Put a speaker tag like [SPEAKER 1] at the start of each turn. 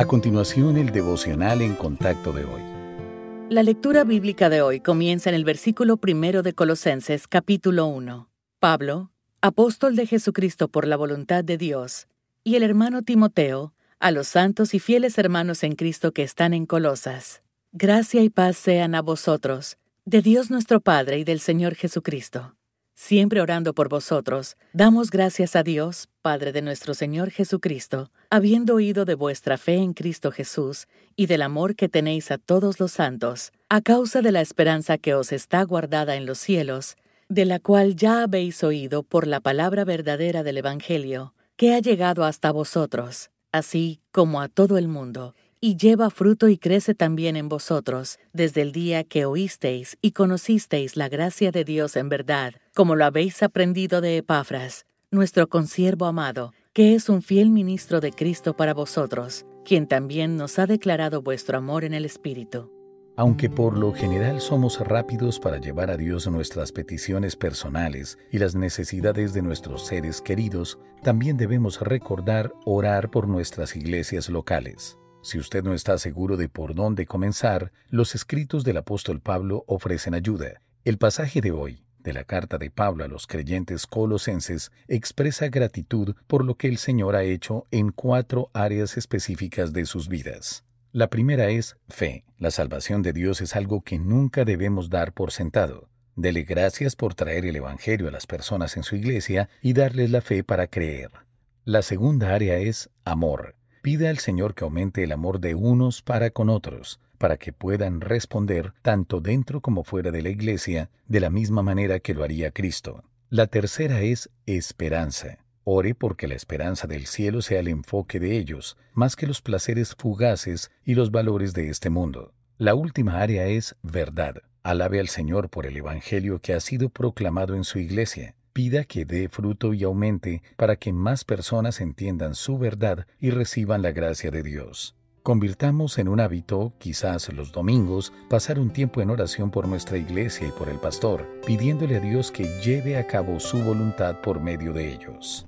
[SPEAKER 1] A continuación, el devocional en contacto de hoy.
[SPEAKER 2] La lectura bíblica de hoy comienza en el versículo primero de Colosenses, capítulo 1. Pablo, apóstol de Jesucristo por la voluntad de Dios, y el hermano Timoteo, a los santos y fieles hermanos en Cristo que están en Colosas. Gracia y paz sean a vosotros, de Dios nuestro Padre y del Señor Jesucristo. Siempre orando por vosotros, damos gracias a Dios, Padre de nuestro Señor Jesucristo, habiendo oído de vuestra fe en Cristo Jesús y del amor que tenéis a todos los santos, a causa de la esperanza que os está guardada en los cielos, de la cual ya habéis oído por la palabra verdadera del Evangelio, que ha llegado hasta vosotros, así como a todo el mundo y lleva fruto y crece también en vosotros, desde el día que oísteis y conocisteis la gracia de Dios en verdad, como lo habéis aprendido de Epafras, nuestro consiervo amado, que es un fiel ministro de Cristo para vosotros, quien también nos ha declarado vuestro amor en el Espíritu.
[SPEAKER 1] Aunque por lo general somos rápidos para llevar a Dios nuestras peticiones personales y las necesidades de nuestros seres queridos, también debemos recordar orar por nuestras iglesias locales. Si usted no está seguro de por dónde comenzar, los escritos del apóstol Pablo ofrecen ayuda. El pasaje de hoy, de la carta de Pablo a los creyentes colosenses, expresa gratitud por lo que el Señor ha hecho en cuatro áreas específicas de sus vidas. La primera es fe. La salvación de Dios es algo que nunca debemos dar por sentado. Dele gracias por traer el Evangelio a las personas en su iglesia y darles la fe para creer. La segunda área es amor. Pide al Señor que aumente el amor de unos para con otros, para que puedan responder tanto dentro como fuera de la iglesia de la misma manera que lo haría Cristo. La tercera es esperanza. Ore porque la esperanza del cielo sea el enfoque de ellos, más que los placeres fugaces y los valores de este mundo. La última área es verdad. Alabe al Señor por el Evangelio que ha sido proclamado en su iglesia pida que dé fruto y aumente para que más personas entiendan su verdad y reciban la gracia de Dios. Convirtamos en un hábito, quizás los domingos, pasar un tiempo en oración por nuestra iglesia y por el pastor, pidiéndole a Dios que lleve a cabo su voluntad por medio de ellos.